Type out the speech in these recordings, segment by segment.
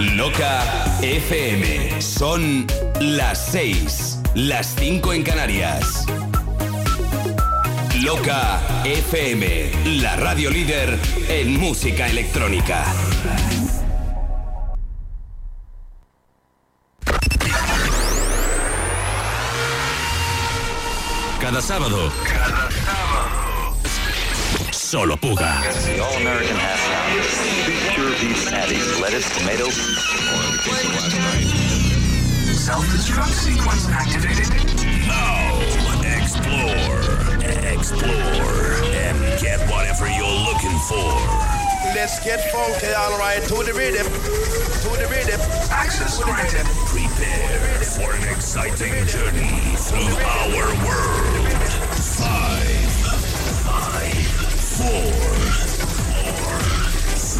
Loca FM. Son las 6, las 5 en Canarias. Loca FM, la radio líder en música electrónica. Cada sábado. Cada sábado. Solo Puga. Beef patties, lettuce, tomato. Self-destruct sequence activated. Now, explore, explore, and get whatever you're looking for. Let's get funky, alright, to the rhythm, to the rhythm. Access granted. Prepare for an exciting journey through our world. Five, five, four, four,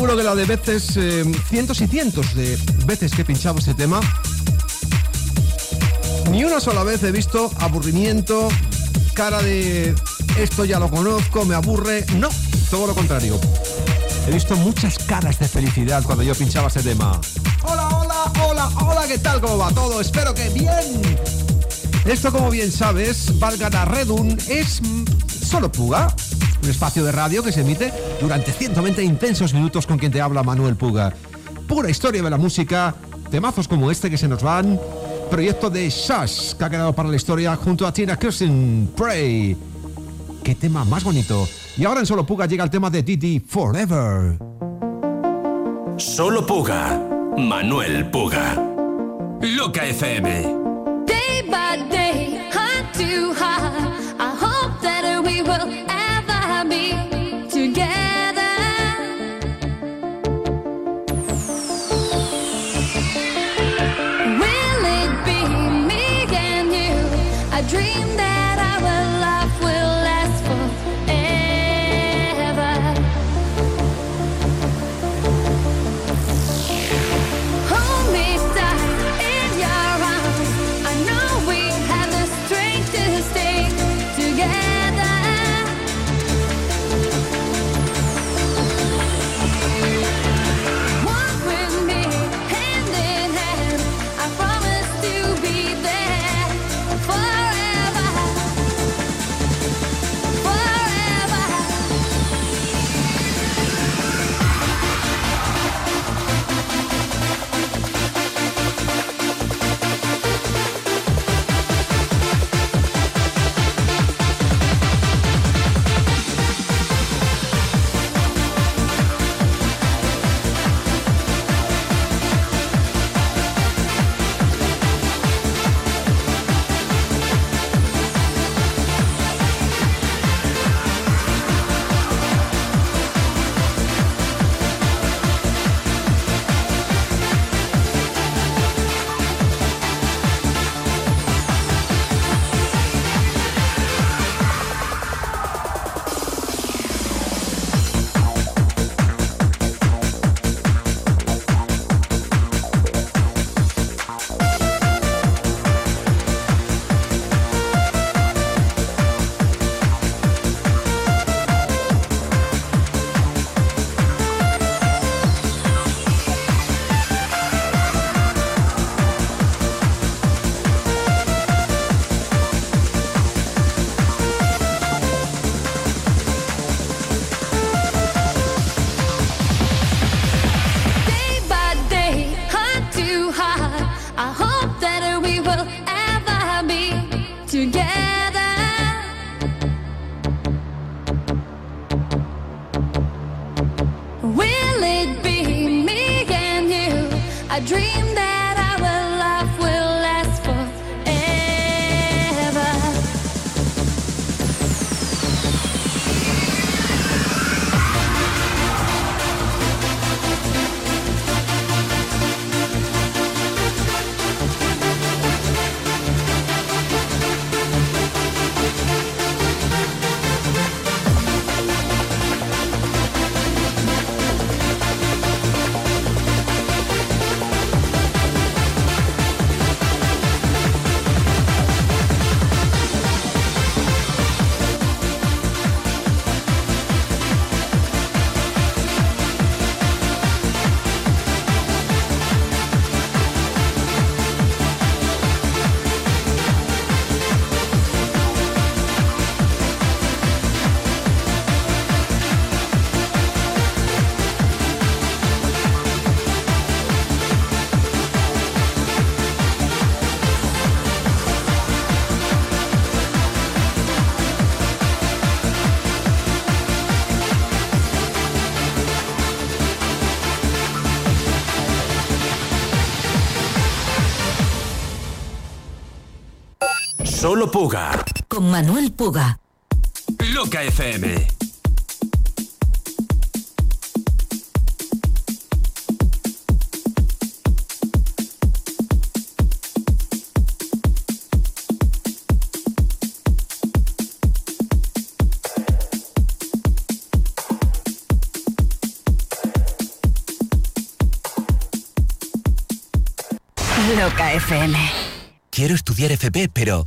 seguro que la de veces, eh, cientos y cientos de veces que he pinchado este tema, ni una sola vez he visto aburrimiento, cara de esto ya lo conozco, me aburre. No, todo lo contrario. He visto muchas caras de felicidad cuando yo pinchaba este tema. Hola, hola, hola, hola, ¿qué tal? ¿Cómo va todo? Espero que bien. Esto, como bien sabes, Valgara Redun es solo Puga, un espacio de radio que se emite durante 120 intensos minutos con quien te habla Manuel Puga. Pura historia de la música, temazos como este que se nos van, proyecto de Shash que ha quedado para la historia junto a Tina Kirsten, Pray. Qué tema más bonito. Y ahora en Solo Puga llega el tema de Didi Forever. Solo Puga, Manuel Puga. Loca FM. Day by day, hard to hard. I hope that we will dream Puga. Con Manuel Puga. Loca FM. Loca FM. Quiero estudiar FP, pero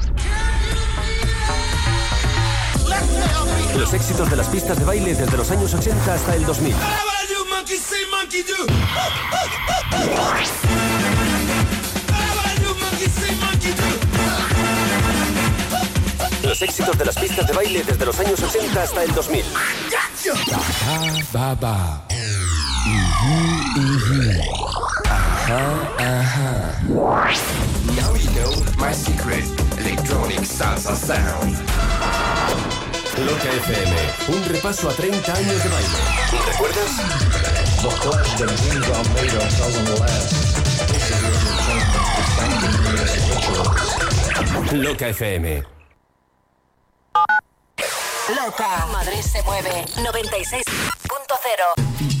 Los éxitos de las pistas de baile desde los años 80 hasta el 2000. Los éxitos de las pistas de baile desde los años 80 hasta el 2000. Baba. Now you know my secret. Electronic salsa sound. Loca FM, un repaso a 30 años de baile. ¿Recuerdas? Loca FM. Loca. Madrid se mueve. 96.0.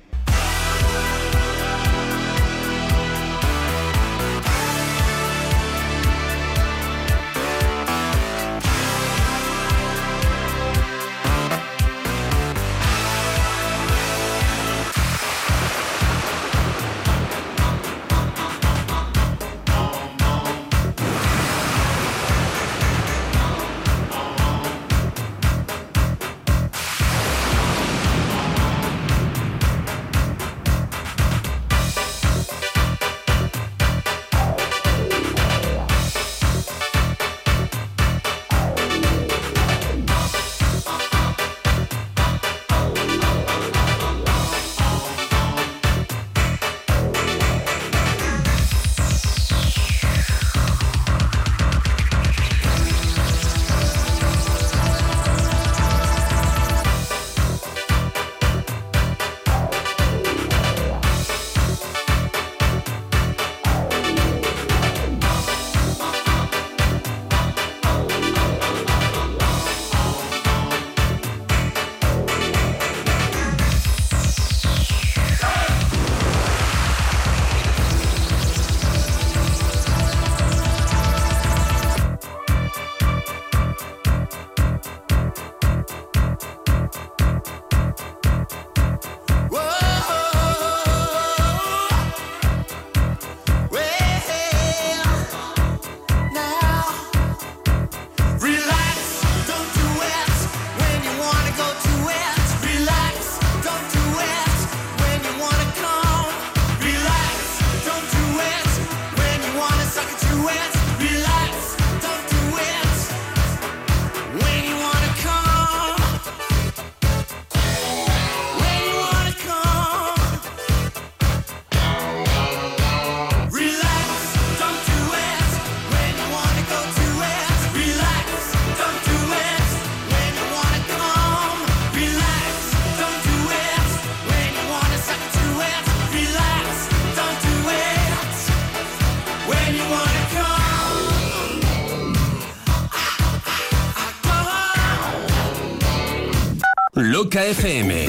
Loca FM.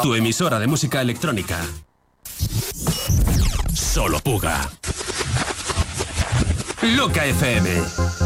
Tu emisora de música electrónica. Solo Puga. Loca FM.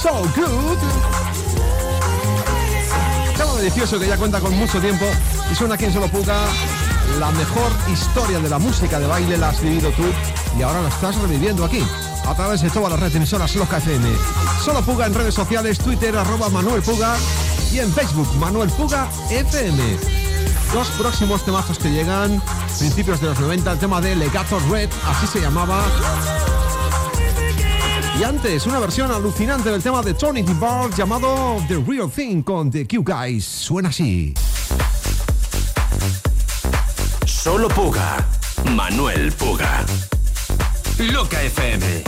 So Good. Tema delicioso que ya cuenta con mucho tiempo y suena aquí en Solo Puga La mejor historia de la música de baile la has vivido tú y ahora la estás reviviendo aquí a través de todas las redes emisoras Loca FM. Solo Puga en redes sociales, Twitter, arroba Manuel Puga y en Facebook, Manuel Puga FM. Los próximos temazos que llegan, principios de los 90, el tema de Legato Red, así se llamaba, y antes, una versión alucinante del tema de Tony Bar llamado The Real Thing con The Q Guys. Suena así. Solo Puga. Manuel Puga. Loca FM.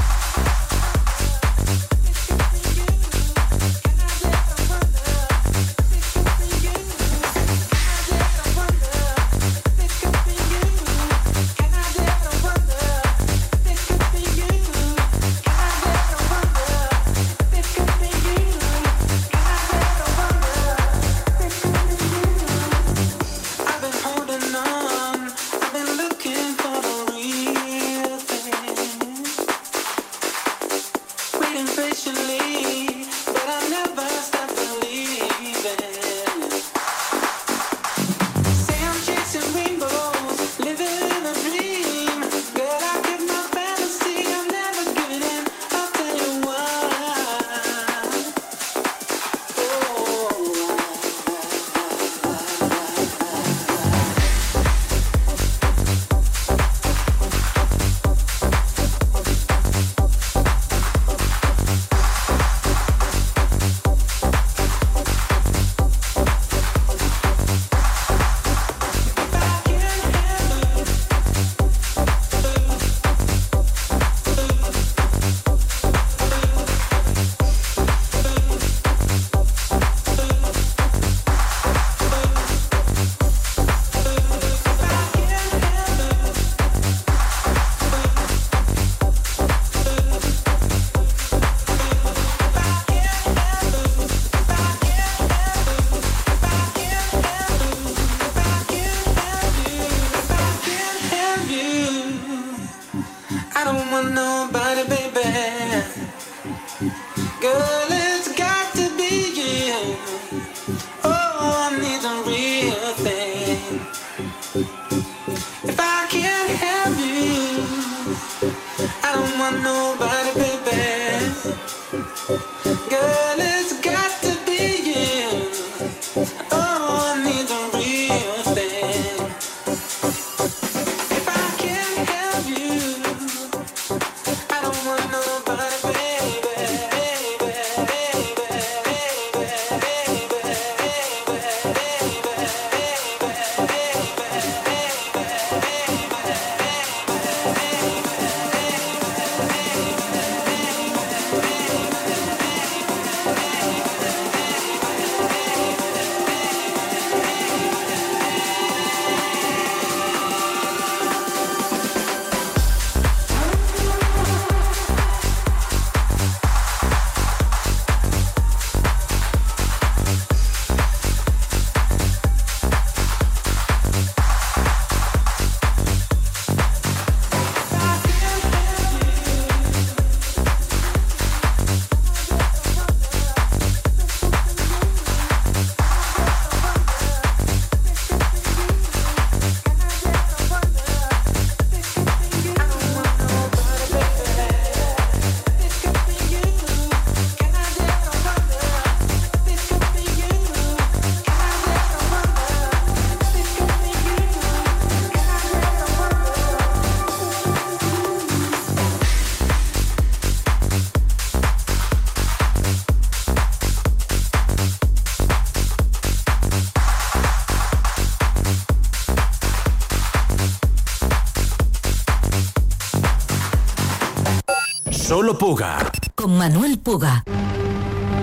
Solo Puga. Con Manuel Puga.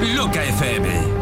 Loca FM.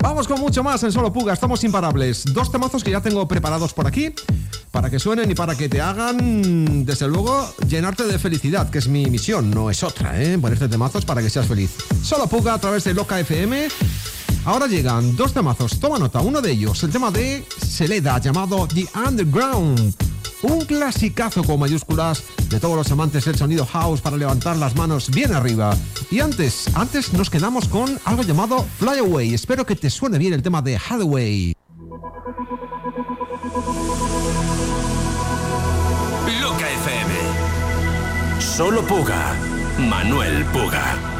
Vamos con mucho más en Solo Puga, estamos imparables. Dos temazos que ya tengo preparados por aquí para que suenen y para que te hagan, desde luego, llenarte de felicidad, que es mi misión, no es otra, ¿eh? Ponerte temazos para que seas feliz. Solo Puga a través de Loca FM. Ahora llegan dos temazos, toma nota, uno de ellos, el tema de Seleda llamado The Underground. Un clasicazo con mayúsculas de todos los amantes del sonido house para levantar las manos bien arriba. Y antes, antes nos quedamos con algo llamado Fly Away. Espero que te suene bien el tema de Hathaway. Loca FM. Solo Puga. Manuel Puga.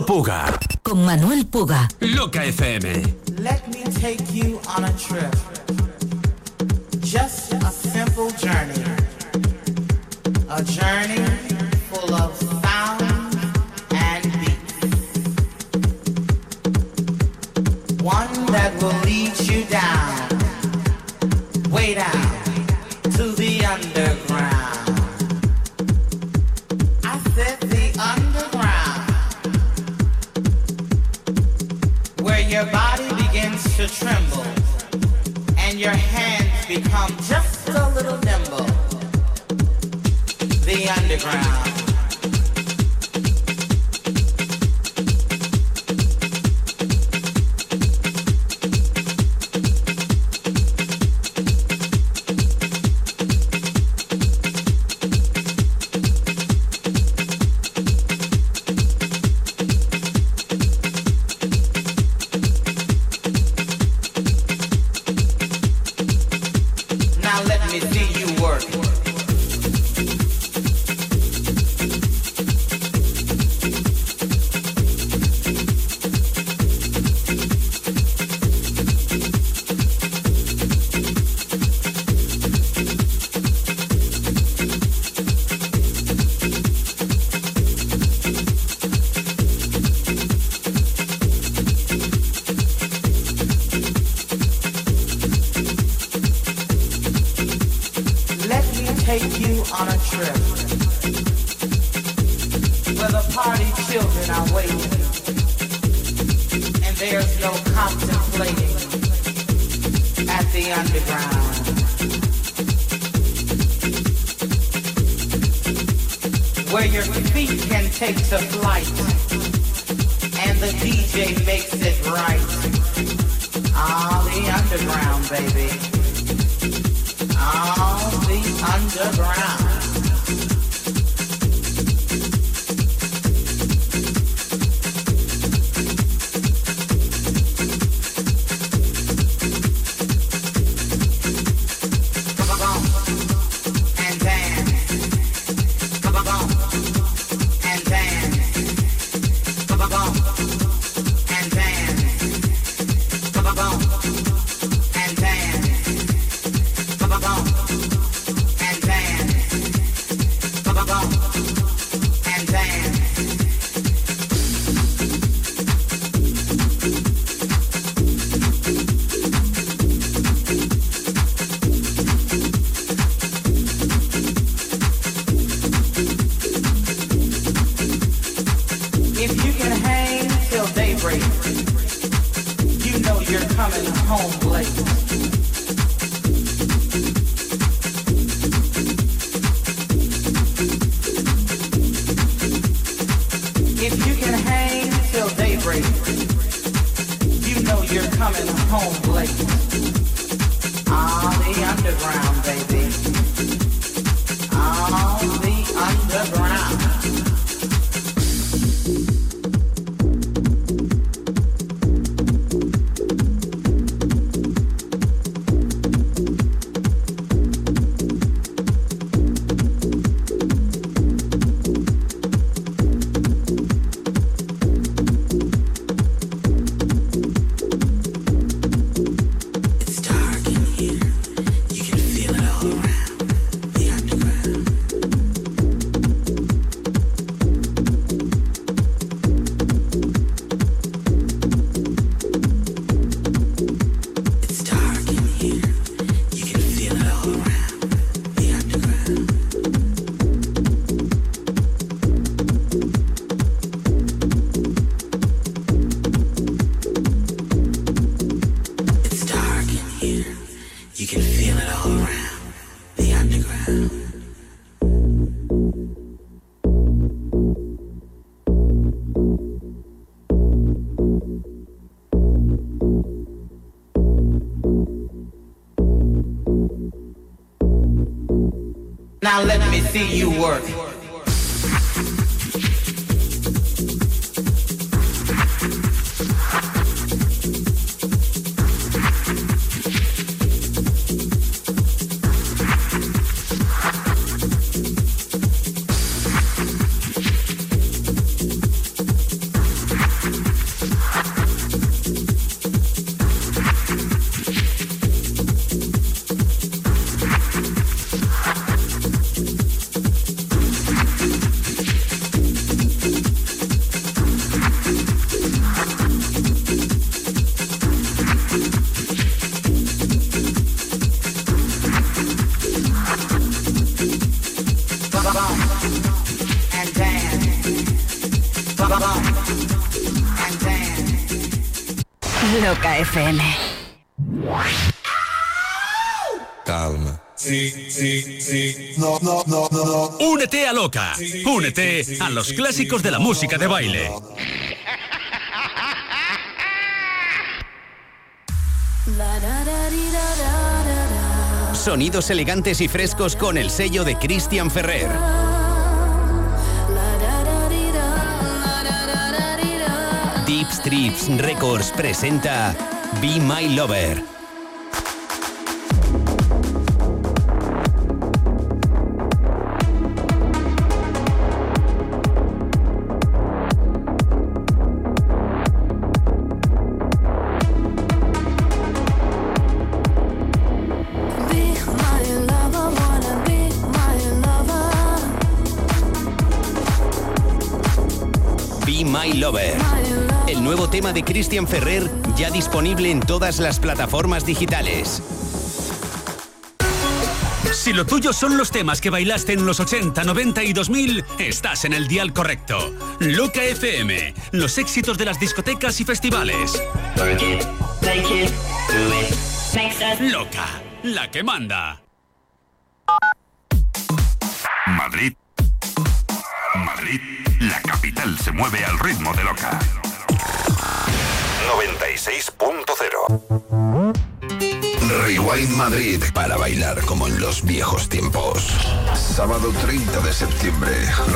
Manolo Puga. Con Manuel Puga. Loca FM. Let me take you on a trip. Just a simple journey. A journey full of sound and beats. One that will lead you down. Way down to the under. tremble, and your hands become just a little nimble. The underground. Let me see you work. A los clásicos de la música de baile. Sonidos elegantes y frescos con el sello de Christian Ferrer. Deep Strips Records presenta Be My Lover. De Christian Ferrer ya disponible en todas las plataformas digitales. Si lo tuyo son los temas que bailaste en los 80, 90 y 2000, estás en el dial correcto. Loca FM, los éxitos de las discotecas y festivales. Loca, la que manda. Madrid. Madrid, la capital se mueve al ritmo de Loca. 96.0 Rewind Madrid para bailar como en los viejos tiempos. Sábado 30 de septiembre,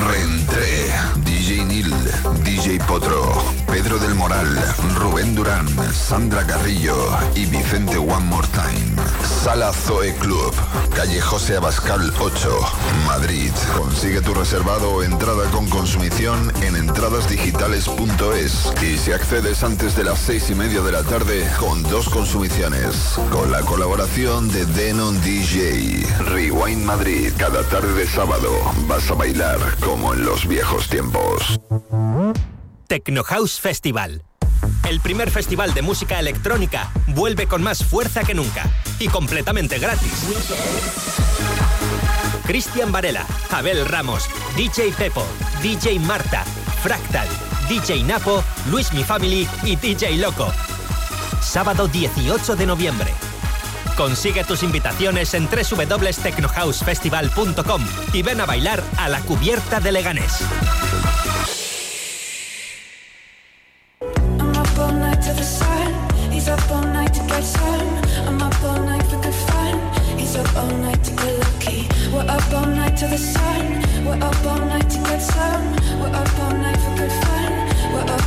reentré. DJ Nil, DJ Potro, Pedro del Moral, Rubén Durán, Sandra Carrillo y Vicente One More Time. Sala Zoe Club, calle José Abascal 8, Madrid. Consigue tu reservado o entrada con consumición en entradasdigitales.es y si accedes antes de las seis y media de la tarde con dos consumiciones. Con la colaboración de Denon DJ. Rewind Madrid, cada tarde de sábado vas a bailar como en los viejos tiempos. Techno House Festival. El primer festival de música electrónica vuelve con más fuerza que nunca y completamente gratis. Cristian Varela, Abel Ramos, DJ Pepo, DJ Marta, Fractal, DJ Napo, Luis Mi Family y DJ Loco. Sábado 18 de noviembre. Consigue tus invitaciones en www.technohousefestival.com y ven a bailar a la cubierta de Leganés.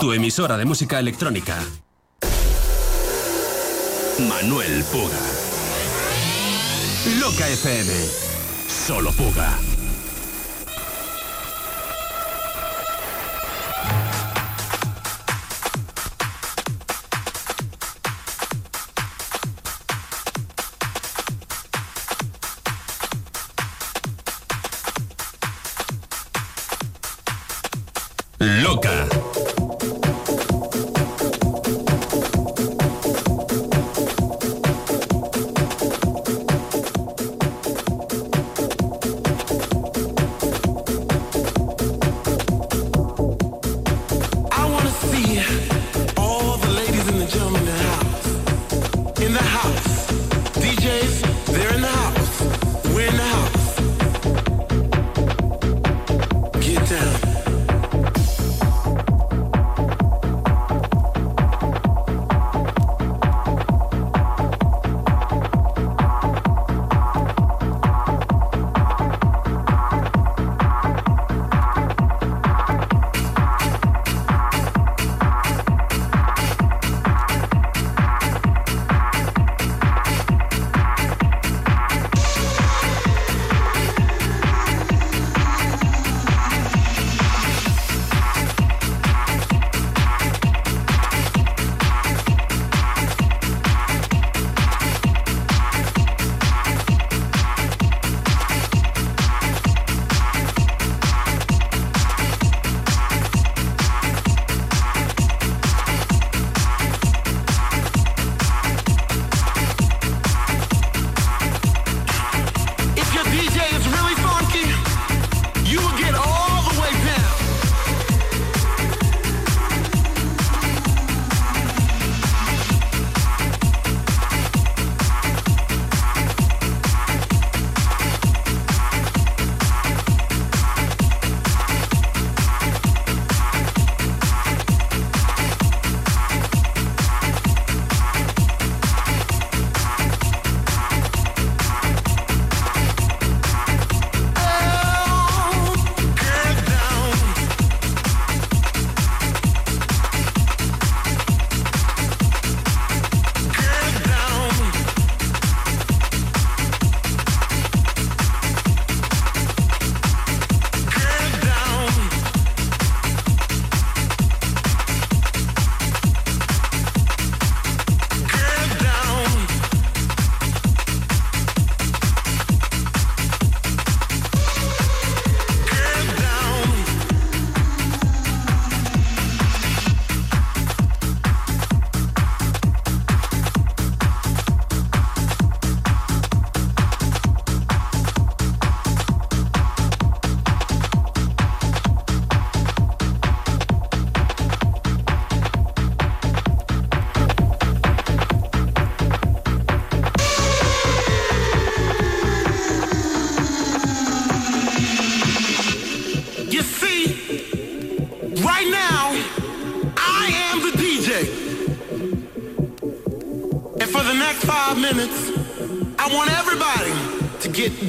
Tu emisora de música electrónica. Manuel Puga. Loca FM. Solo Puga.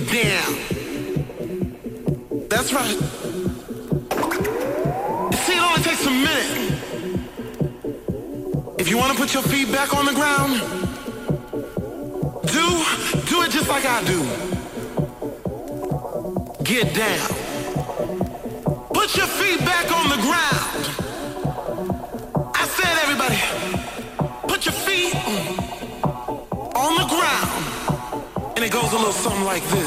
Down. That's right. See, it only takes a minute. If you want to put your feet back on the ground, do, do it just like I do. Get down. Put your feet back on the ground. I said, everybody, put your feet on the ground. And it goes a little something like this.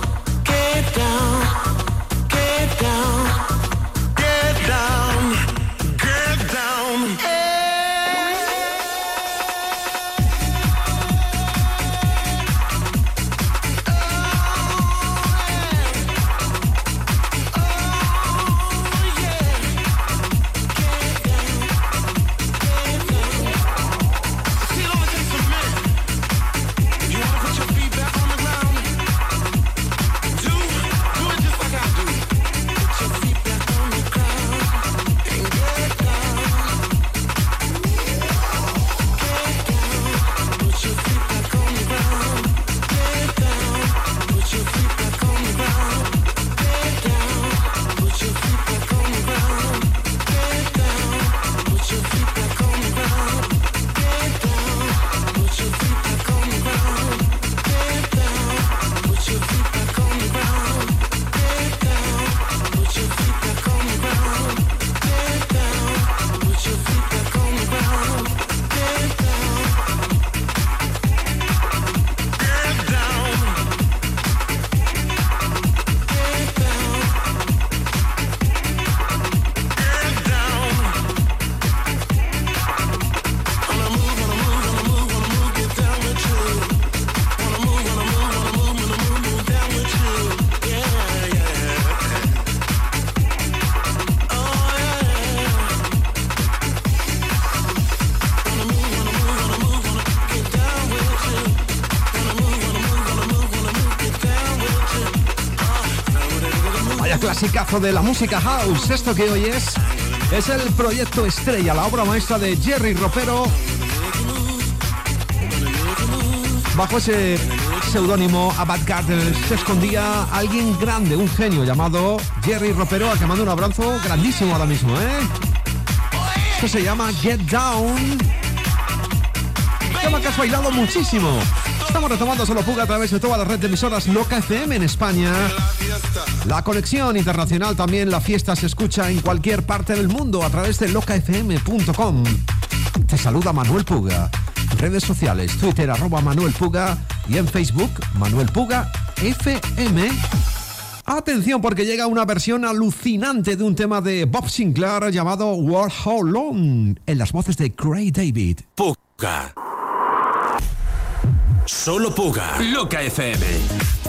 de la música house. Esto que hoy es es el proyecto estrella, la obra maestra de Jerry Ropero. Bajo ese seudónimo Abad Gardner se escondía alguien grande, un genio llamado Jerry Ropero, al que mando un abrazo grandísimo ahora mismo, ¿eh? Esto se llama Get Down. Tema que has bailado muchísimo. Estamos retomando Solo Puga a través de toda la red de emisoras Loca FM en España. La conexión internacional también, la fiesta se escucha en cualquier parte del mundo a través de locafm.com. Te saluda Manuel Puga. Redes sociales, Twitter arroba Manuel Puga y en Facebook Manuel Puga FM. Atención porque llega una versión alucinante de un tema de Bob Sinclair llamado World How Long en las voces de Craig David. Puga. Solo Puga. Loca FM.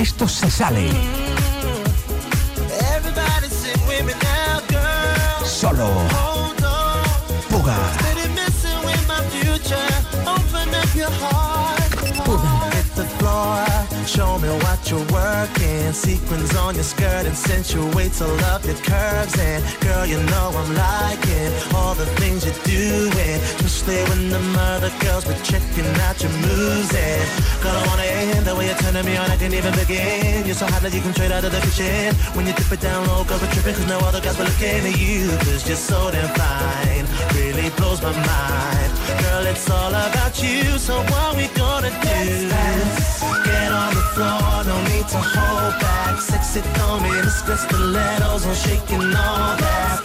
Esto se sale solo. Hold on. Puga. Show me what you're working. Sequins on your skirt and accentuate to love your curves. And girl, you know I'm liking all the things you're doing. Especially when the mother girls be checking out your moves. And girl, I wanna end the way you're turning me on. I can't even begin. You're so hot that you can trade out of the kitchen. When you dip it down low, girls are tripping. Cause no other guys were looking at you. Cause you're so damn fine. Really blows my mind. Girl, it's all about you. So what we gonna do? Me the stilettos, I'm shaking all that.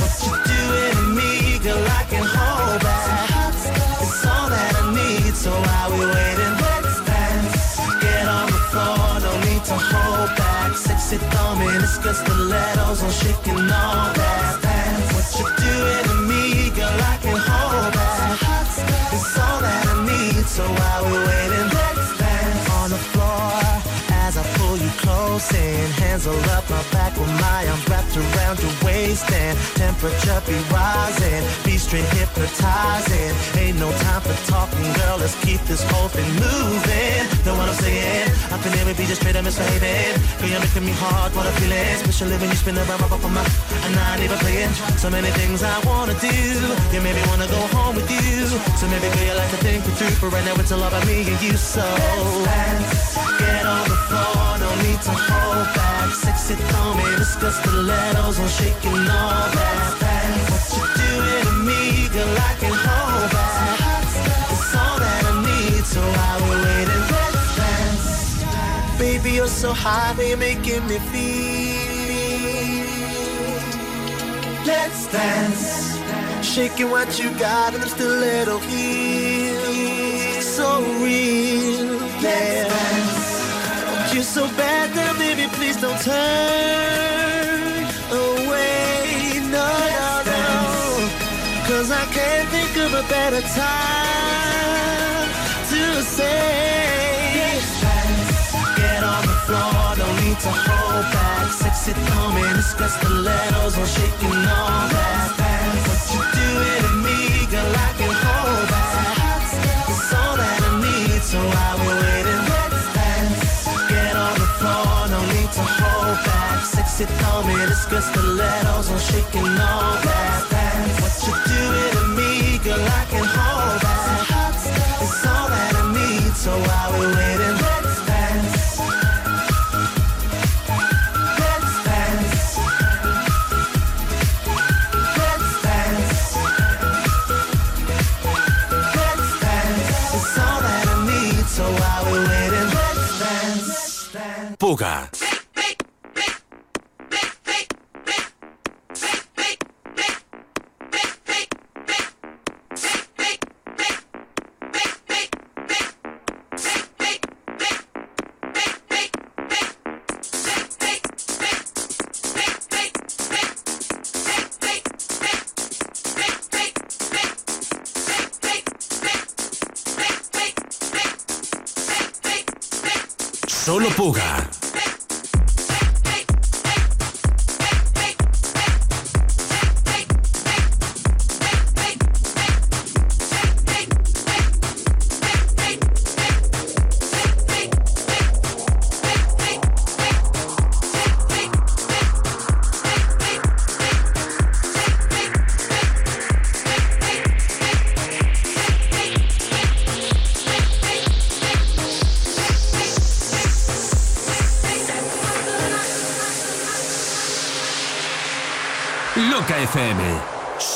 What you doing to me, girl, I can hold back. It's all that I need, so while we waiting, let's dance. Get on the floor, no need to hold back. Sexy throw me the stilettos, I'm shaking all that. What you doing to me, girl, I can hold back. It's all that I need, so while we waiting, in. Hands all up my back with my arms wrapped around your waist and temperature be rising. Be straight hypnotizing. Ain't no time for talking, girl. Let's keep this whole thing moving. Know what I'm saying? I can never be just straight up misbehaving. Girl, you're making me hard, what I'm feeling. Especially when you spin around my up on my and not even playing. So many things I wanna do. You maybe wanna go home with you. So maybe girl, you like to think it through. But right now it's all about me and you. So let's dance, get on the to hold back. Sexy throw me, discuss stilettos, I'm shaking all that. What you doing to me, girl, I can hold back. It's all that I need, so while we're waiting, let's dance. Baby, you're so high, you're making me feel. Let's dance. Shaking what you got, and I'm still here. So real, yeah. You're so bad now, baby, please don't turn away. No, no, no. Cause I can't think of a better time to say. Get on the floor, no need to hold back. Sexy thumb and discuss the letters, I'm shaking all that. What you doing to me, girl, I thumb and discuss the letters, I'm shaking all that. What you to me, girl, I can hold back. It's all that I need, so while we're waiting, let's dance. Let's dance. Let's dance. Let's dance. It's all that I need, so while we're waiting, let's dance. Puga. Solo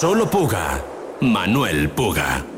Solo Puga. Manuel Puga.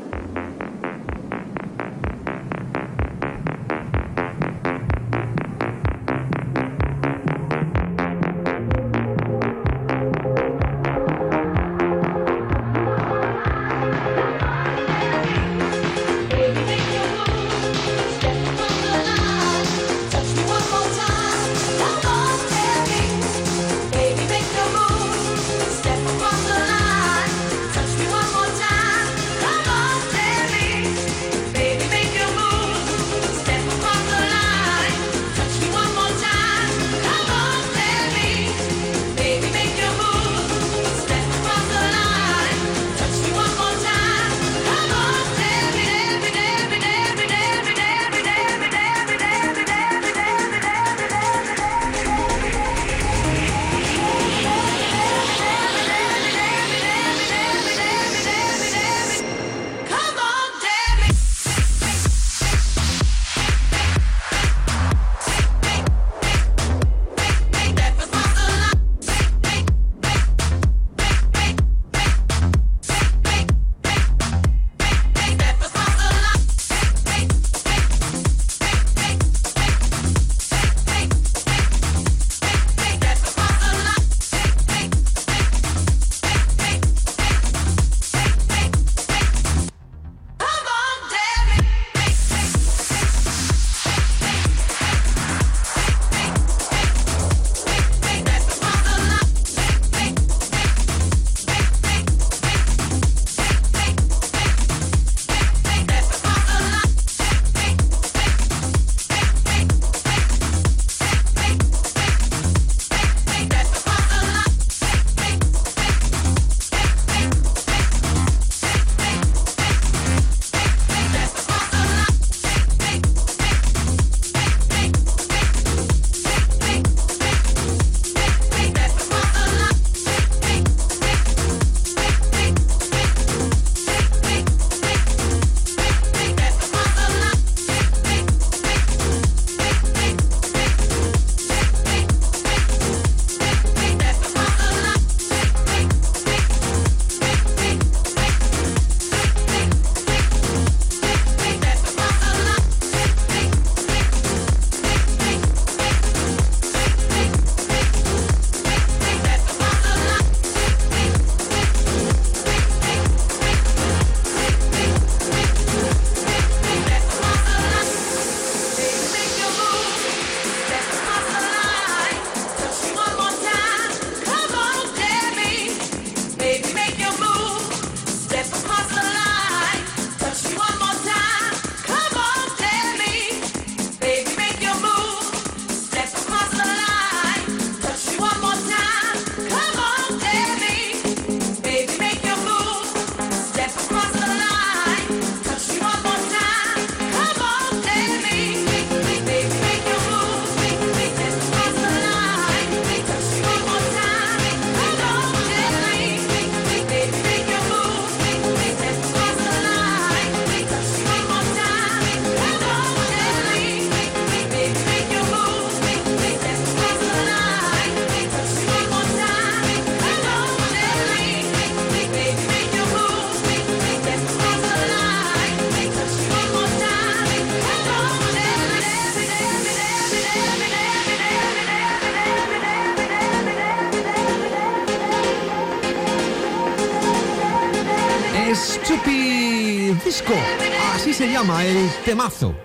Se llama el temazo.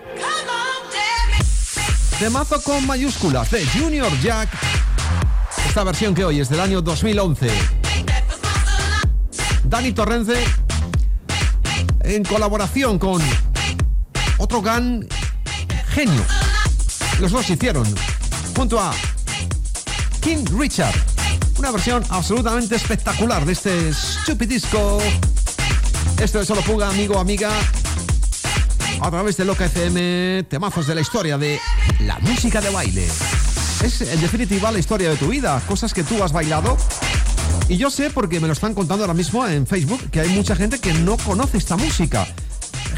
Temazo con mayúsculas de Junior Jack. Esta versión que hoy es del año 2011. Dani Torrence en colaboración con otro gan genio. Los dos hicieron junto a King Richard. Una versión absolutamente espectacular de este Stupid Disco. Esto es solo Puga, amigo, amiga. A través de Loca FM, temazos de la historia de la música de baile. Es en definitiva la historia de tu vida, cosas que tú has bailado. Y yo sé porque me lo están contando ahora mismo en Facebook que hay mucha gente que no conoce esta música.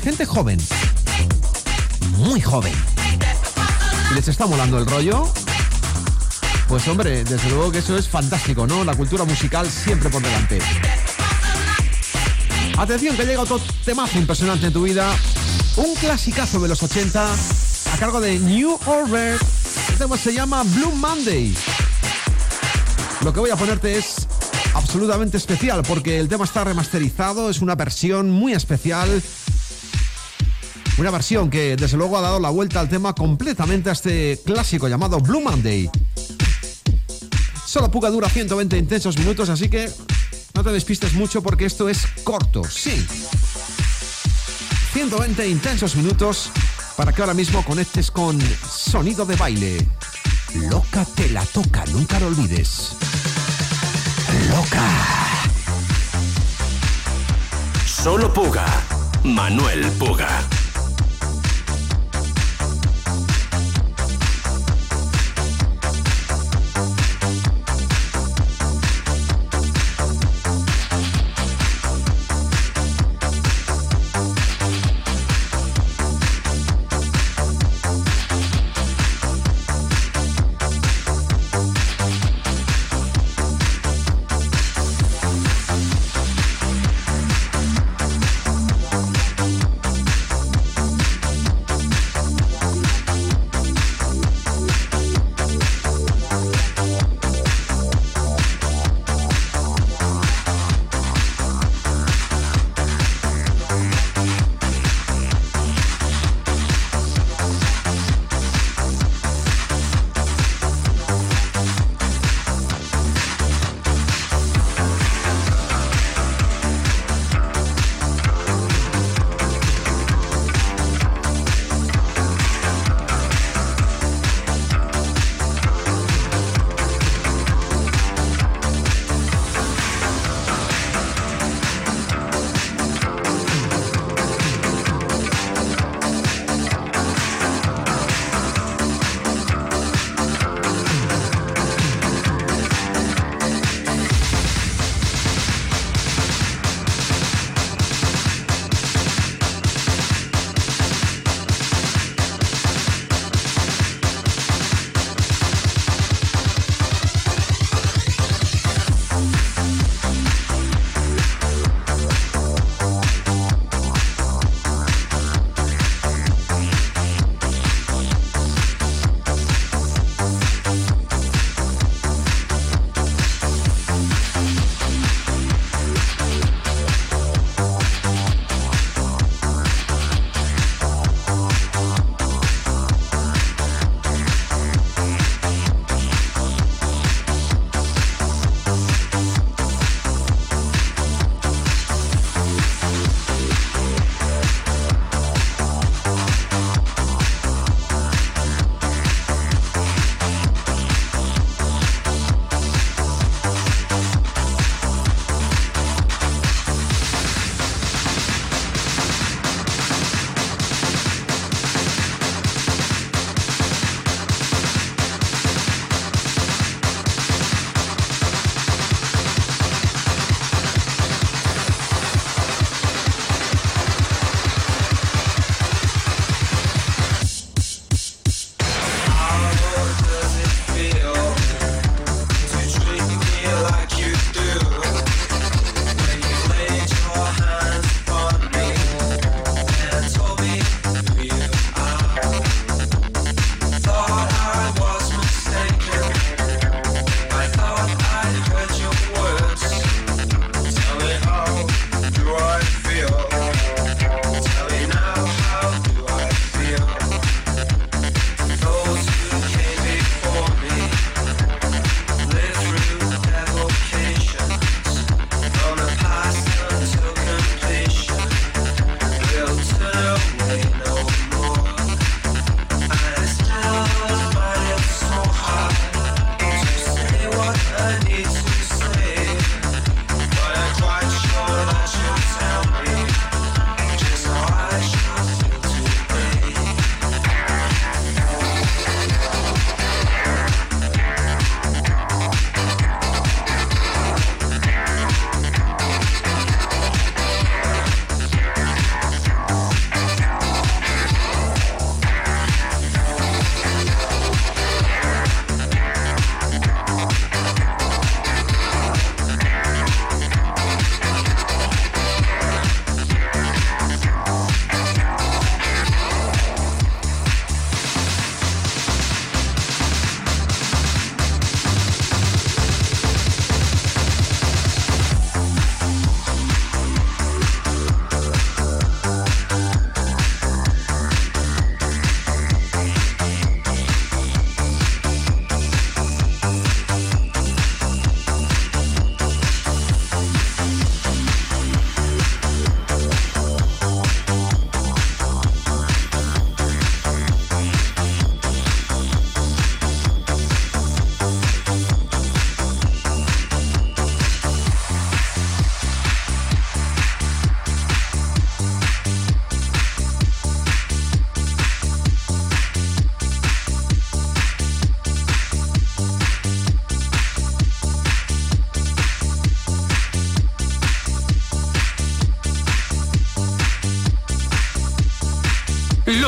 Gente joven. Muy joven. Les está molando el rollo. Pues hombre, desde luego que eso es fantástico, ¿no? La cultura musical siempre por delante. Atención que llega otro temazo impresionante en tu vida. Un clasicazo de los 80 a cargo de New Order. El tema se llama Blue Monday. Lo que voy a ponerte es absolutamente especial porque el tema está remasterizado, es una versión muy especial. Una versión que desde luego ha dado la vuelta al tema completamente a este clásico llamado Blue Monday. Solo Puga dura 120 intensos minutos, así que no te despistes mucho porque esto es corto, sí. 120 intensos minutos para que ahora mismo conectes con sonido de baile. Loca te la toca, nunca lo olvides. Loca. Solo Puga. Manuel Puga.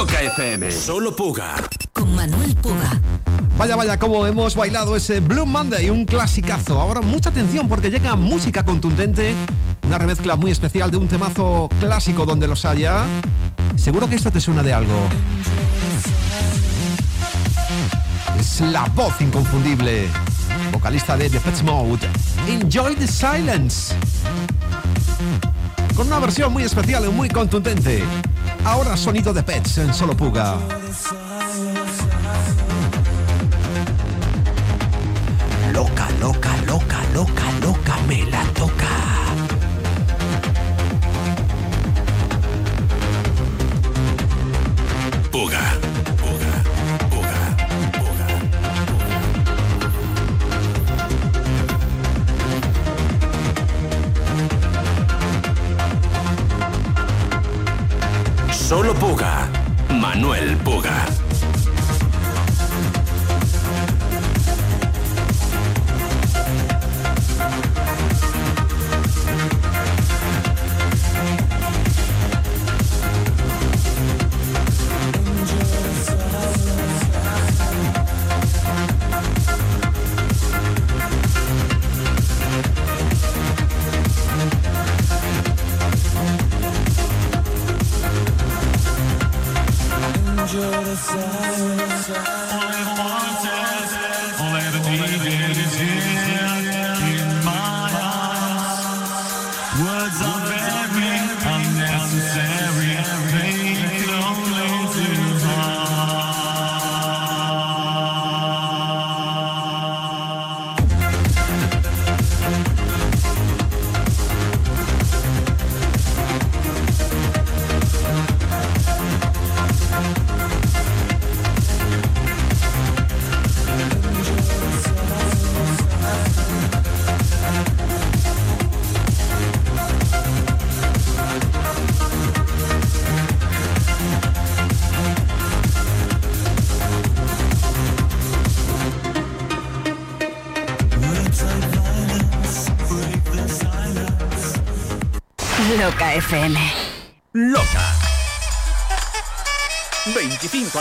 Loca FM. Solo Puga. Con Manuel Puga. Vaya, vaya, cómo hemos bailado ese Blue Monday, un clasicazo. Ahora mucha atención porque llega música contundente, una remezcla muy especial de un temazo clásico donde los haya. Seguro que esto te suena de algo. Es la voz inconfundible, vocalista de The Pets Mode. Enjoy the silence. Con una versión muy especial y muy contundente. Ahora sonido de Pets en Solo Puga. Loca, loca, loca, loca, loca, me la toca. Puga. Solo Puga. Manuel Puga.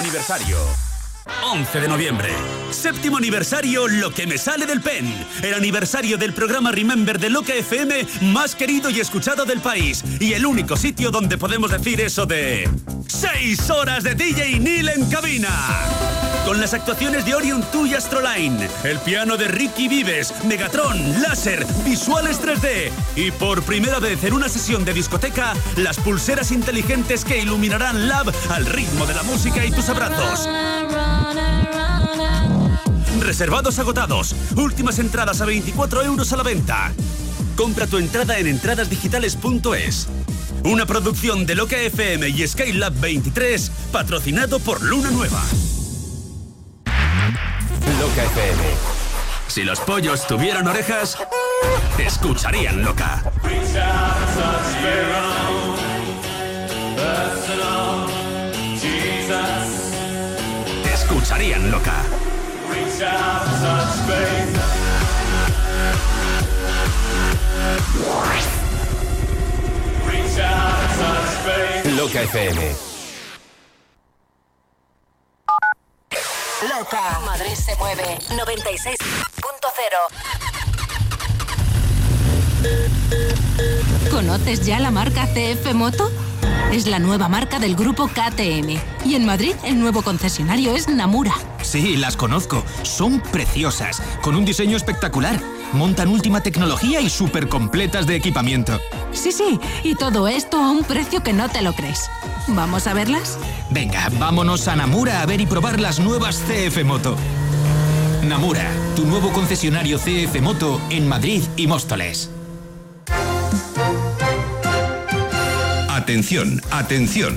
Aniversario. 11 de noviembre. Séptimo aniversario Lo que me sale del pen. El aniversario del programa Remember de Loca FM más querido y escuchado del país. Y el único sitio donde podemos decir eso de... ¡Seis horas de DJ Neil en cabina! Con las actuaciones de Orion 2 y Astroline, el piano de Ricky Vives, Megatron, láser, visuales 3D y por primera vez en una sesión de discoteca, las pulseras inteligentes que iluminarán Lab al ritmo de la música y tus abrazos. Reservados agotados. Últimas entradas a 24 euros a la venta. Compra tu entrada en entradasdigitales.es. Una producción de Loca FM y Skylab 23, patrocinado por Luna Nueva. Loca FM. Si los pollos tuvieran orejas, escucharían Loca. Escucharían Loca. Loca FM. Loca. Madrid se mueve. 96.0. ¿Conoces ya la marca CF Moto? Es la nueva marca del grupo KTM. Y en Madrid el nuevo concesionario es Namura. Sí, las conozco. Son preciosas, con un diseño espectacular. Montan última tecnología y súper completas de equipamiento. Sí, sí, y todo esto a un precio que no te lo crees. ¿Vamos a verlas? Venga, vámonos a Namura a ver y probar las nuevas CF Moto. Namura, tu nuevo concesionario CF Moto en Madrid y Móstoles. Atención, atención.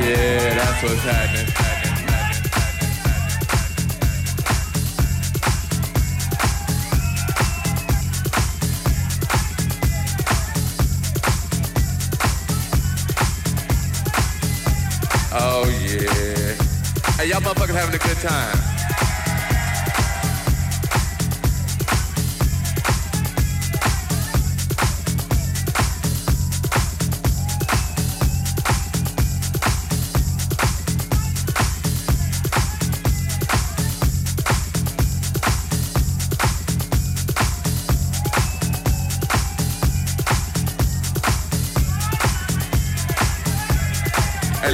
Yeah, that's what's happening. Oh yeah. Hey, y'all motherfuckers having a good time.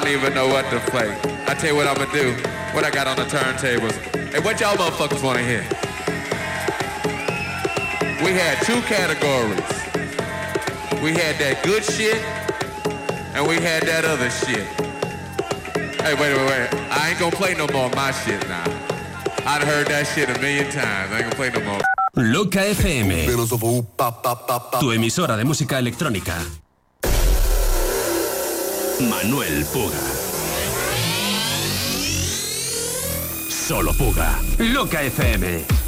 I don't even know what to play. I tell you what I'm gonna do. What I got on the turntables. Hey, what y'all motherfuckers wanna hear? We had two categories. We had that good shit, and we had that other shit. Hey, wait, wait, wait. I ain't gonna play no more of my shit now. I'd heard that shit a million times. I ain't gonna play no more. Loca FM. Tu emisora de música electrónica. Manuel Puga. Solo Puga. Loca FM.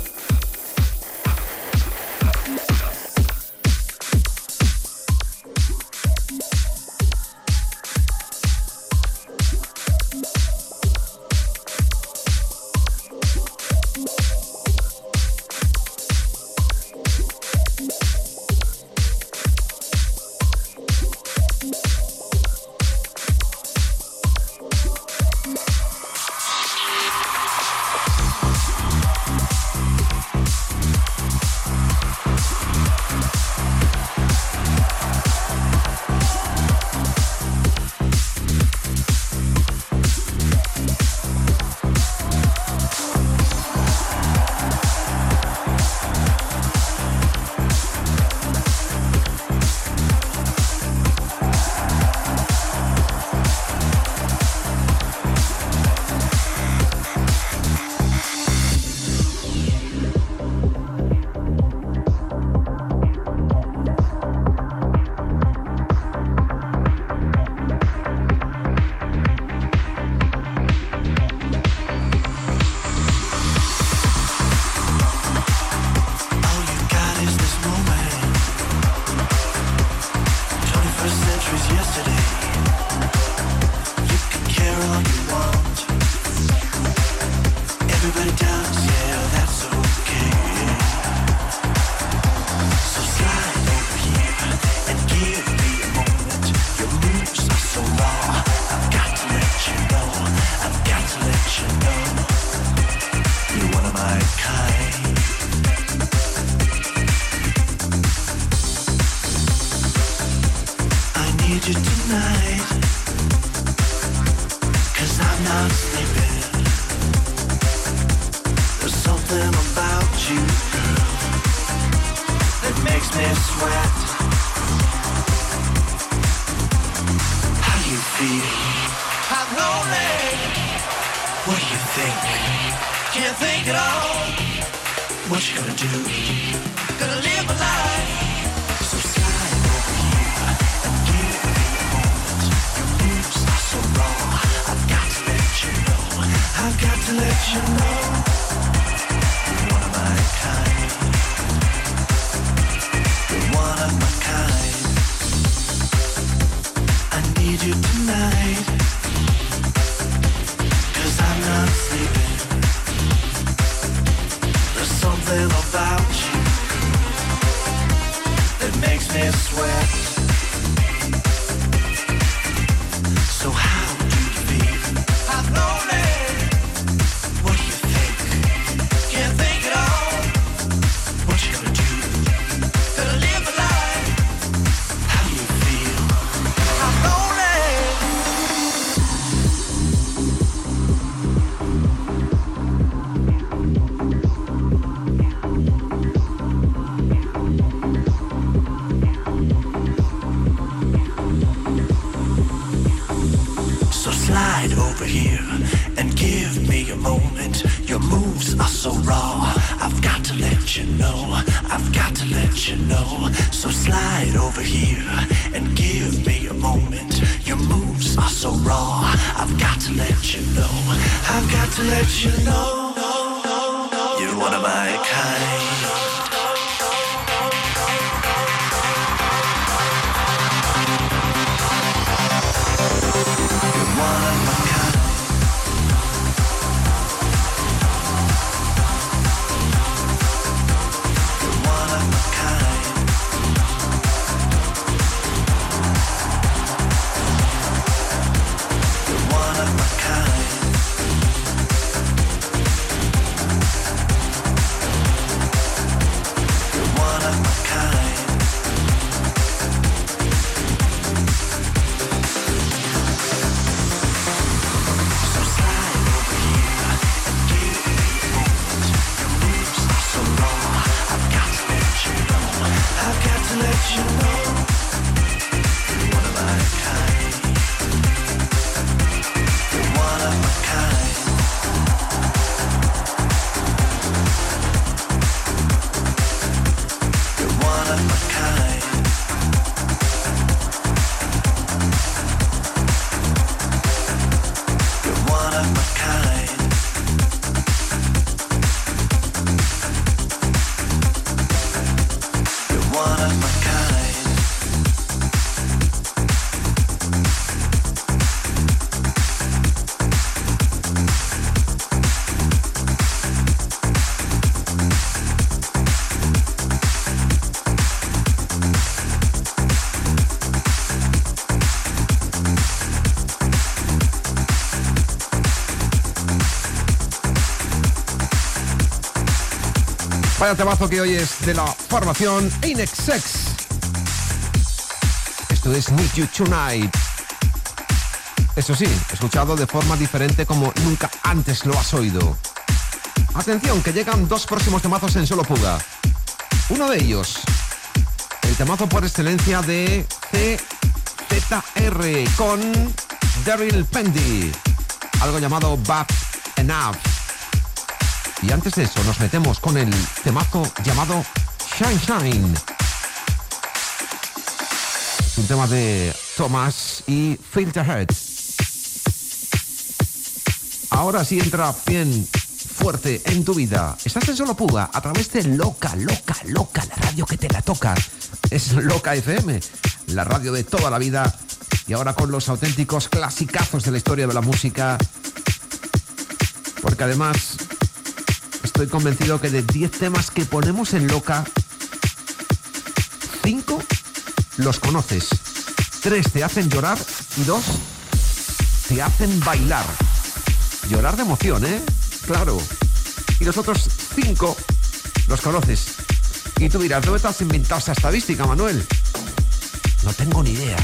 Vaya temazo que hoy es de la formación Inexex. Esto es Need You Tonight. Eso sí, escuchado de forma diferente como nunca antes lo has oído. Atención, que llegan dos próximos temazos en solo puga. Uno de ellos, el temazo por excelencia de CZR con Daryl Pendy. Algo llamado Bad Enough. Y antes de eso nos metemos con el temazo llamado Shine Shine. Es un tema de Thomas y Filterhead. Ahora sí entra bien fuerte en tu vida. Estás en Solo Puga a través de Loca, Loca, Loca, la radio que te la toca. Es Loca FM, la radio de toda la vida. Y ahora con los auténticos clasicazos de la historia de la música. Porque además estoy convencido que de 10 temas que ponemos en Loca, 5 los conoces. 3 te hacen llorar y 2 te hacen bailar. Llorar de emoción, ¿eh? Claro. Y los otros 5 los conoces. Y tú dirás, ¿dónde te has inventado esa estadística, Manuel? No tengo ni idea.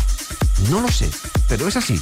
No lo sé, pero es así.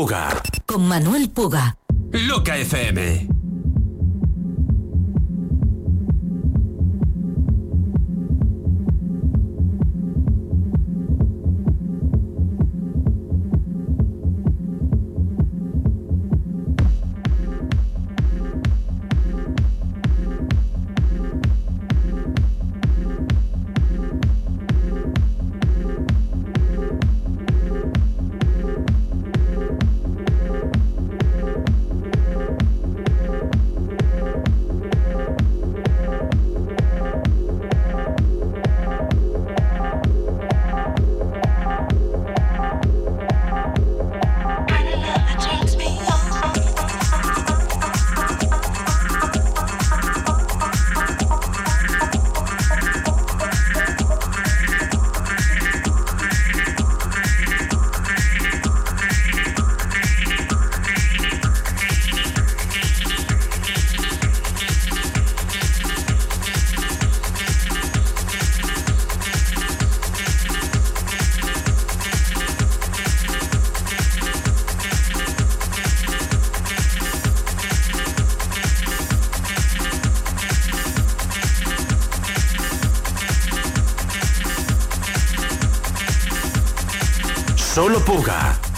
Puga. Con Manuel Puga. Loca FM. Solo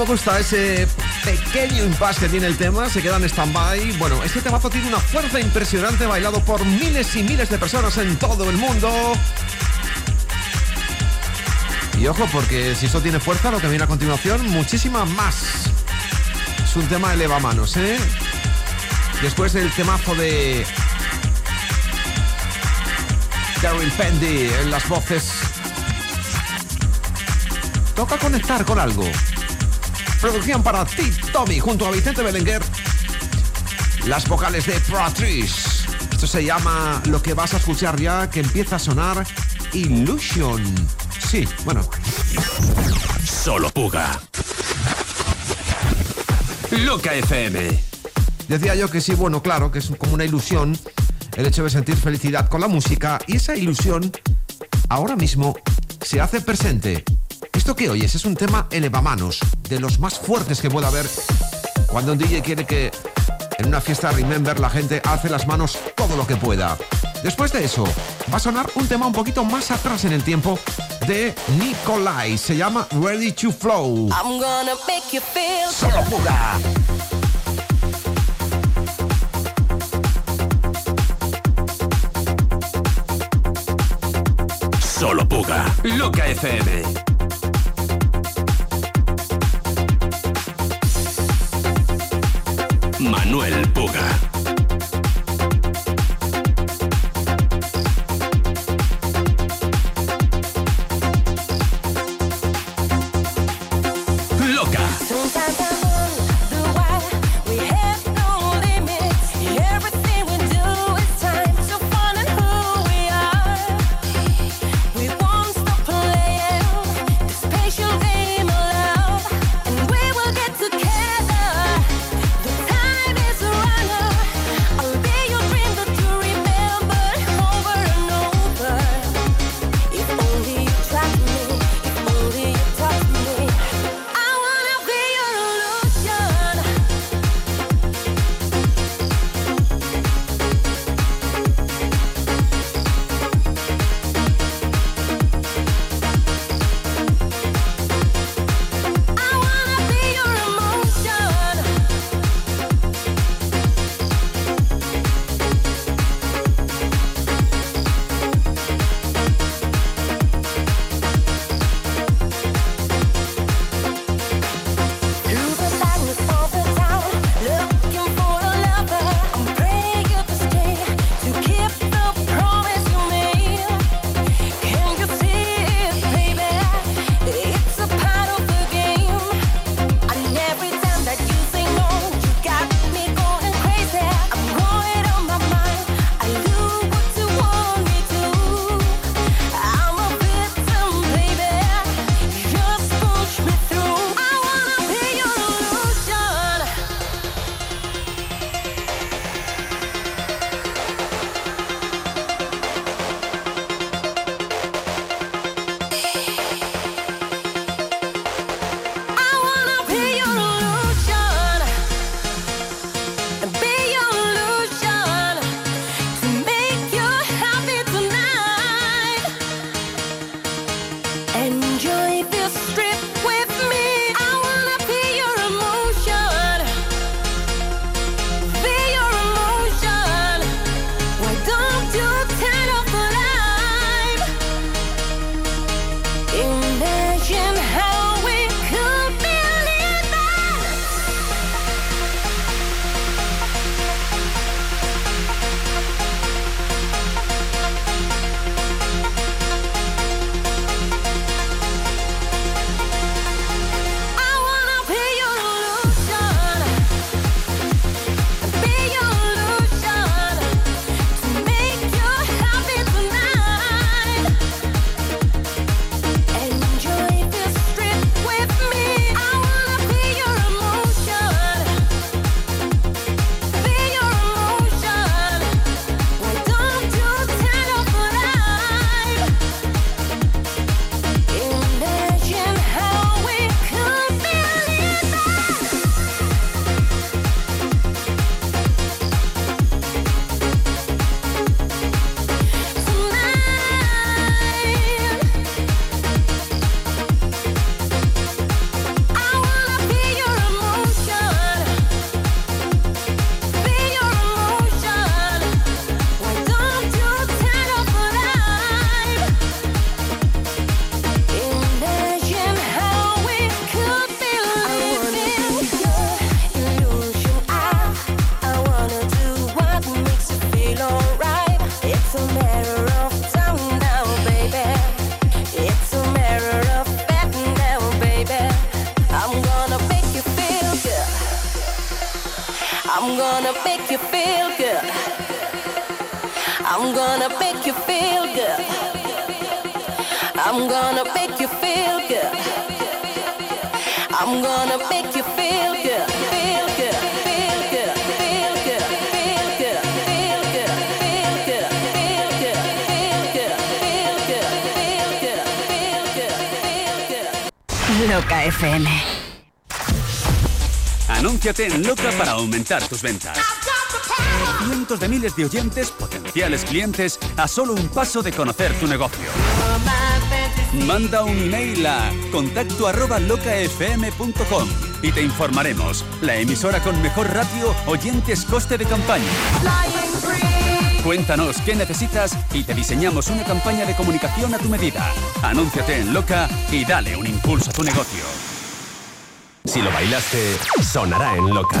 me gusta ese pequeño impasse que tiene el tema, se queda en stand-by. Bueno, este temazo tiene una fuerza impresionante, bailado por miles y miles de personas en todo el mundo. Y ojo, porque si eso tiene fuerza, lo que viene a continuación, muchísima más. Es un tema elevamanos, ¿eh? Después el temazo de Daryl Pendy en las voces. Toca conectar con algo. Producción para ti, Tommy, junto a Vicente Belenguer. Las vocales de Patrice. Esto se llama lo que vas a escuchar ya, que empieza a sonar Illusion. Sí, bueno. Solo Puga. Loca FM. Decía yo que sí, bueno, claro, que es como una ilusión el hecho de sentir felicidad con la música y esa ilusión ahora mismo se hace presente. Esto que oyes es un tema elevamanos, de los más fuertes que pueda haber cuando un DJ quiere que en una fiesta Remember la gente hace las manos todo lo que pueda. Después de eso, va a sonar un tema un poquito más atrás en el tiempo de Nikolai. Se llama Ready to Flow. You feel Solo pura. Solo Puga, Loca FM. Manuel Puga. tus ventas. Cientos de miles de oyentes, potenciales clientes, a solo un paso de conocer tu negocio. Manda un email a contacto locafm.com y te informaremos. La emisora con mejor ratio, oyentes coste de campaña. Cuéntanos qué necesitas y te diseñamos una campaña de comunicación a tu medida. Anúnciate en Loca y dale un impulso a tu negocio. Si lo bailaste, sonará en Loca.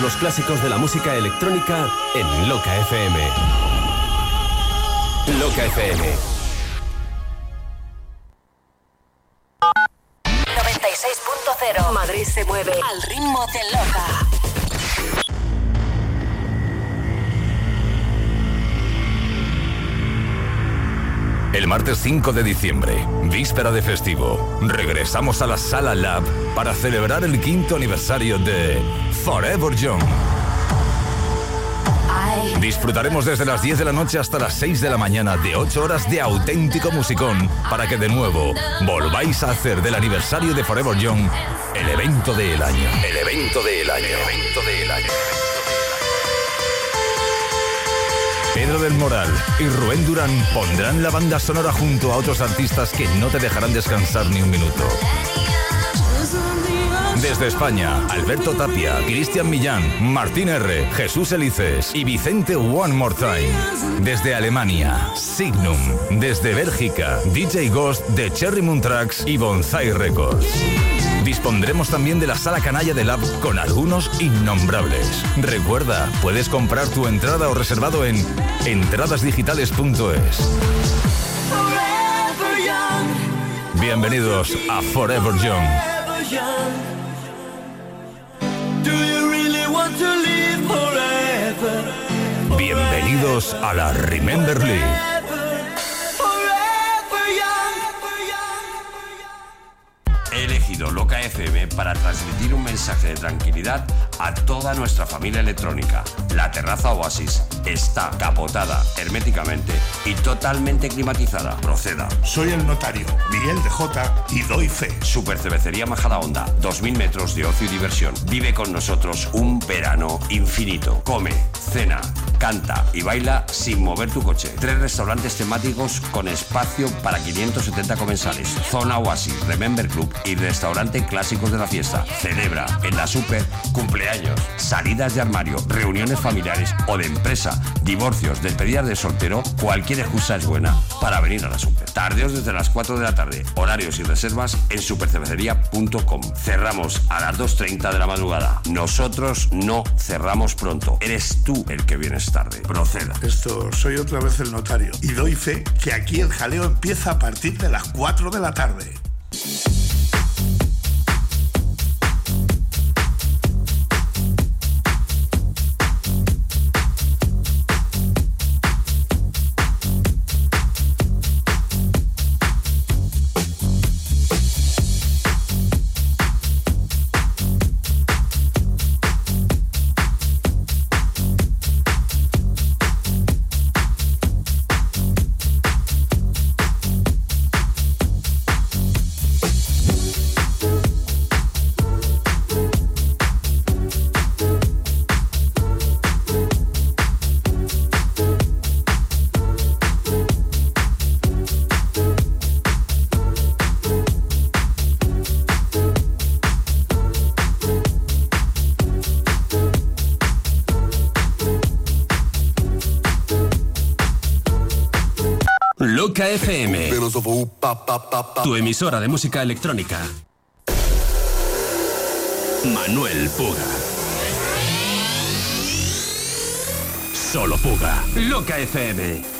Todos los clásicos de la música electrónica en Loca FM. Loca FM. 96.0 Madrid se mueve al ritmo de Loca. El martes 5 de diciembre, víspera de festivo, regresamos a la Sala Lab para celebrar el quinto aniversario de Forever Young. Disfrutaremos desde las 10 de la noche hasta las 6 de la mañana de 8 horas de auténtico musicón para que de nuevo volváis a hacer del aniversario de Forever Young el evento del año. El evento del año. El evento del año. Pedro del Moral y Rubén Durán pondrán la banda sonora junto a otros artistas que no te dejarán descansar ni un minuto. Desde España, Alberto Tapia, Cristian Millán, Martín R., Jesús Elices y Vicente One More Time. Desde Alemania, Signum. Desde Bélgica, DJ Ghost de Cherry Moon Tracks y Bonsai Records. Dispondremos también de la sala canalla de Lab con algunos innombrables. Recuerda, puedes comprar tu entrada o reservado en entradasdigitales.es. Bienvenidos a Forever Young. Bienvenidos a la Remember League. Elegido Loca FM para transmitir un mensaje de tranquilidad a toda nuestra familia electrónica. La terraza Oasis está capotada herméticamente y totalmente climatizada. Proceda. Soy el notario, Miguel de Jota, y doy fe. Super Cervecería Majadahonda, 2000 metros de ocio y diversión. Vive con nosotros un verano infinito. Come, cena, canta y baila sin mover tu coche. Tres restaurantes temáticos con espacio para 570 comensales. Zona Oasis, Remember Club y restaurante clásicos de la fiesta. Celebra en la Super cumpleaños, salidas de armario, reuniones familiares o de empresa, divorcios, despedidas de soltero. Cualquier excusa es buena para venir a la Super. Tardeos desde las 4 de la tarde. Horarios y reservas en supercervecería.com. Cerramos a las 2.30 de la madrugada. Nosotros no cerramos pronto. Eres tú el que vienes tarde. Proceda. Esto, soy otra vez el notario, y doy fe que aquí el jaleo empieza a partir de las 4 de la tarde. Emisora de música electrónica. Manuel Puga. Solo Puga. Loca FM.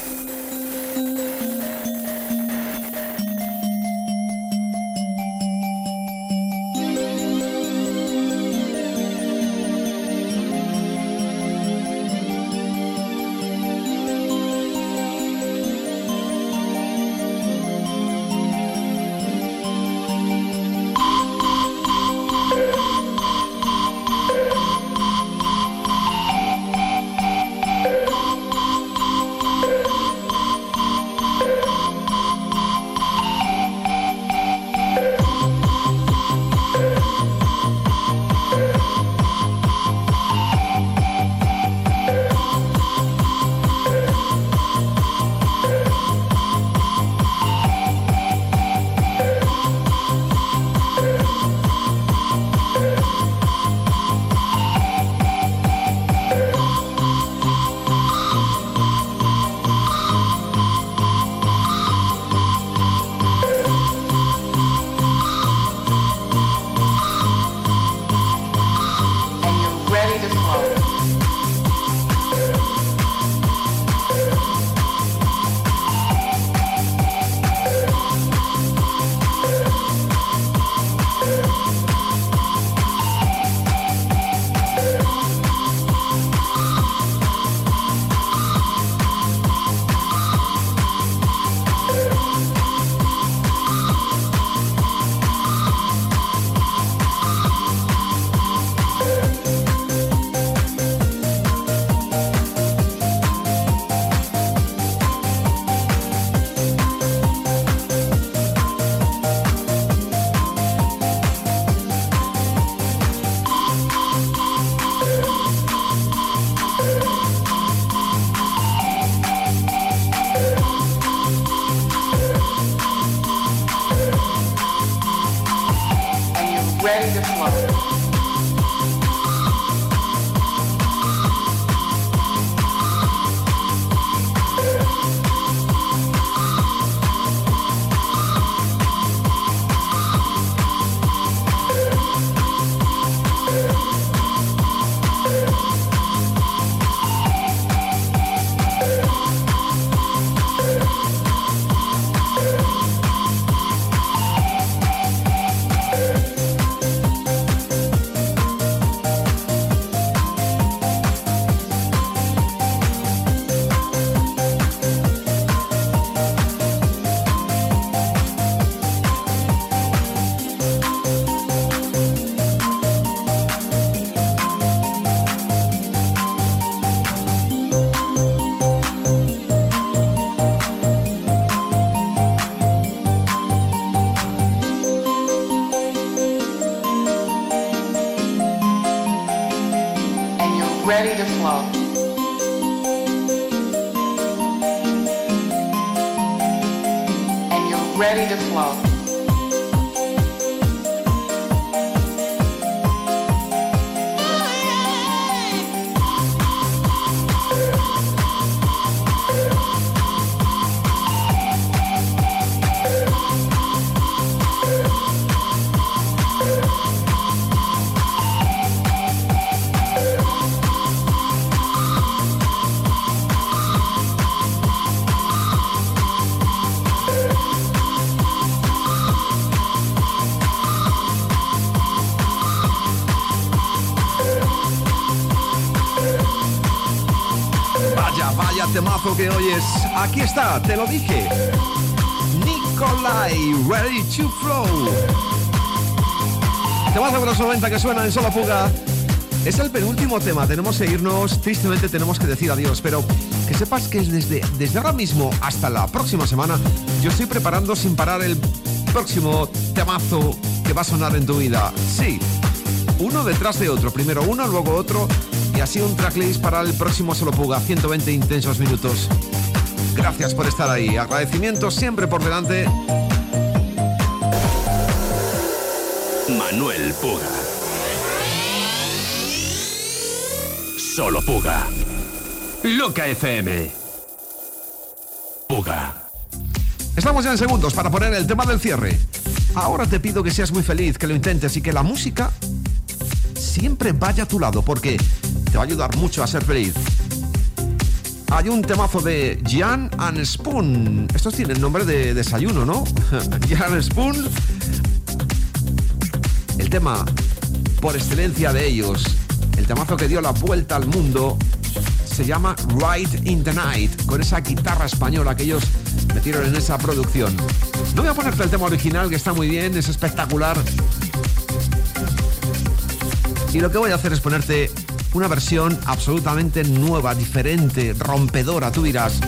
Aquí está, te lo dije. Nicolai, ready to flow. Temazo de los 90 que suena en Solo Fuga. Es el penúltimo tema, tenemos que irnos, tristemente tenemos que decir adiós, pero que sepas que es desde, desde ahora mismo hasta la próxima semana, yo estoy preparando sin parar el próximo temazo que va a sonar en tu vida. Sí, uno detrás de otro, primero uno, luego otro, y así un tracklist para el próximo Solo Puga, 120 intensos minutos. Gracias por estar ahí, agradecimientos siempre por delante. Manuel Puga. Solo Puga. Loca FM. Puga. Estamos ya en segundos para poner el tema del cierre. Ahora te pido que seas muy feliz, que lo intentes y que la música siempre vaya a tu lado porque te va a ayudar mucho a ser feliz. Hay un temazo de Jan and Spoon. Estos tienen nombre de desayuno, ¿no? Jan Spoon. El tema por excelencia de ellos, el temazo que dio la vuelta al mundo, se llama Right in the Night, con esa guitarra española que ellos metieron en esa producción. No voy a ponerte el tema original, que está muy bien, es espectacular. Y lo que voy a hacer es ponerte una versión absolutamente nueva, diferente, rompedora. Tú dirás,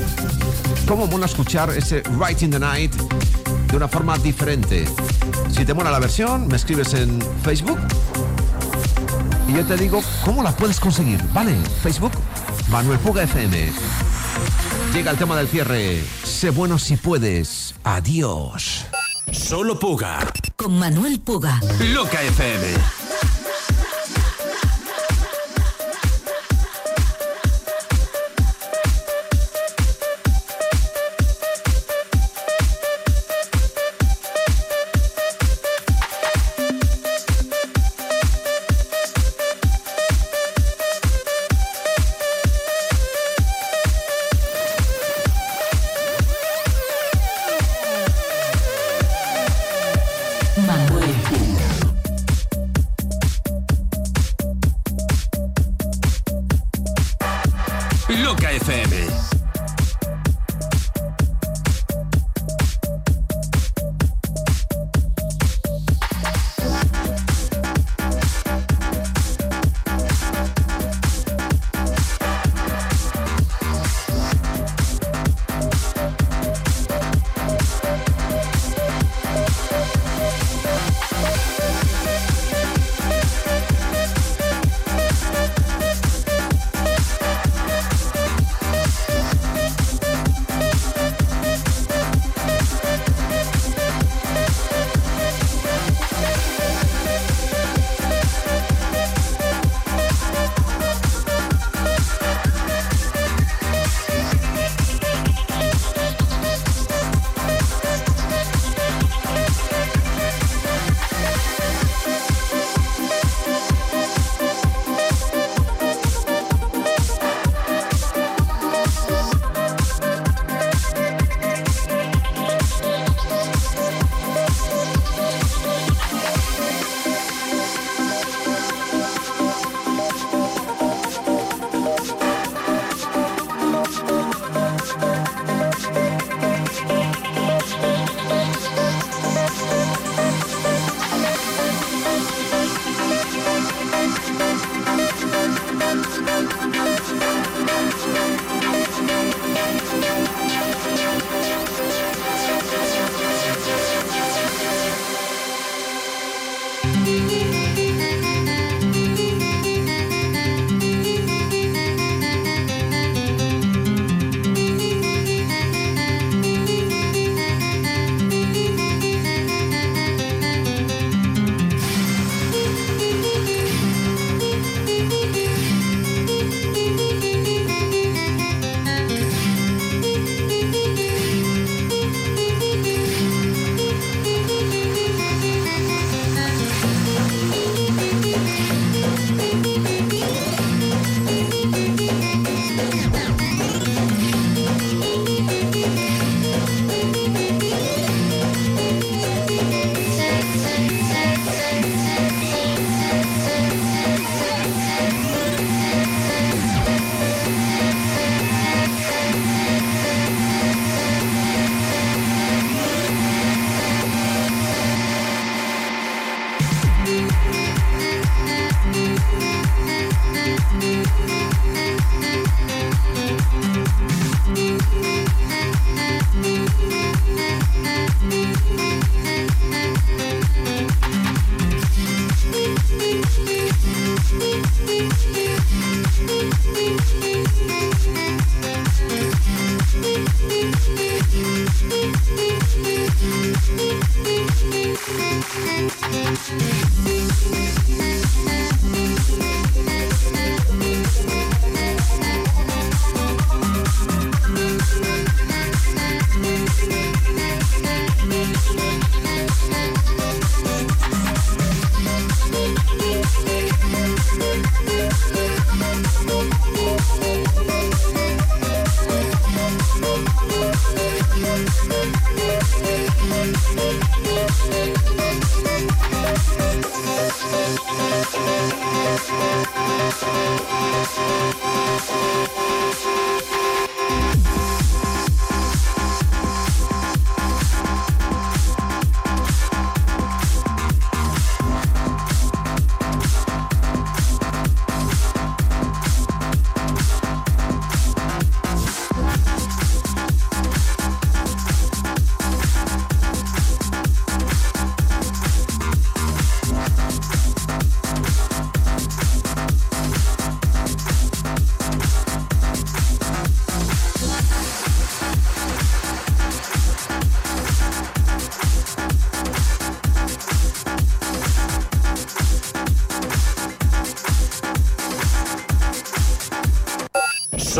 ¿cómo mola escuchar ese Right in the Night de una forma diferente? Si te mola la versión, me escribes en Facebook y yo te digo cómo la puedes conseguir, ¿vale? Facebook, Manuel Puga FM. Llega el tema del cierre. Sé bueno si puedes. Adiós. Solo Puga. Con Manuel Puga. Loca FM.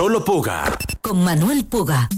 Solo Puga. Con Manuel Puga.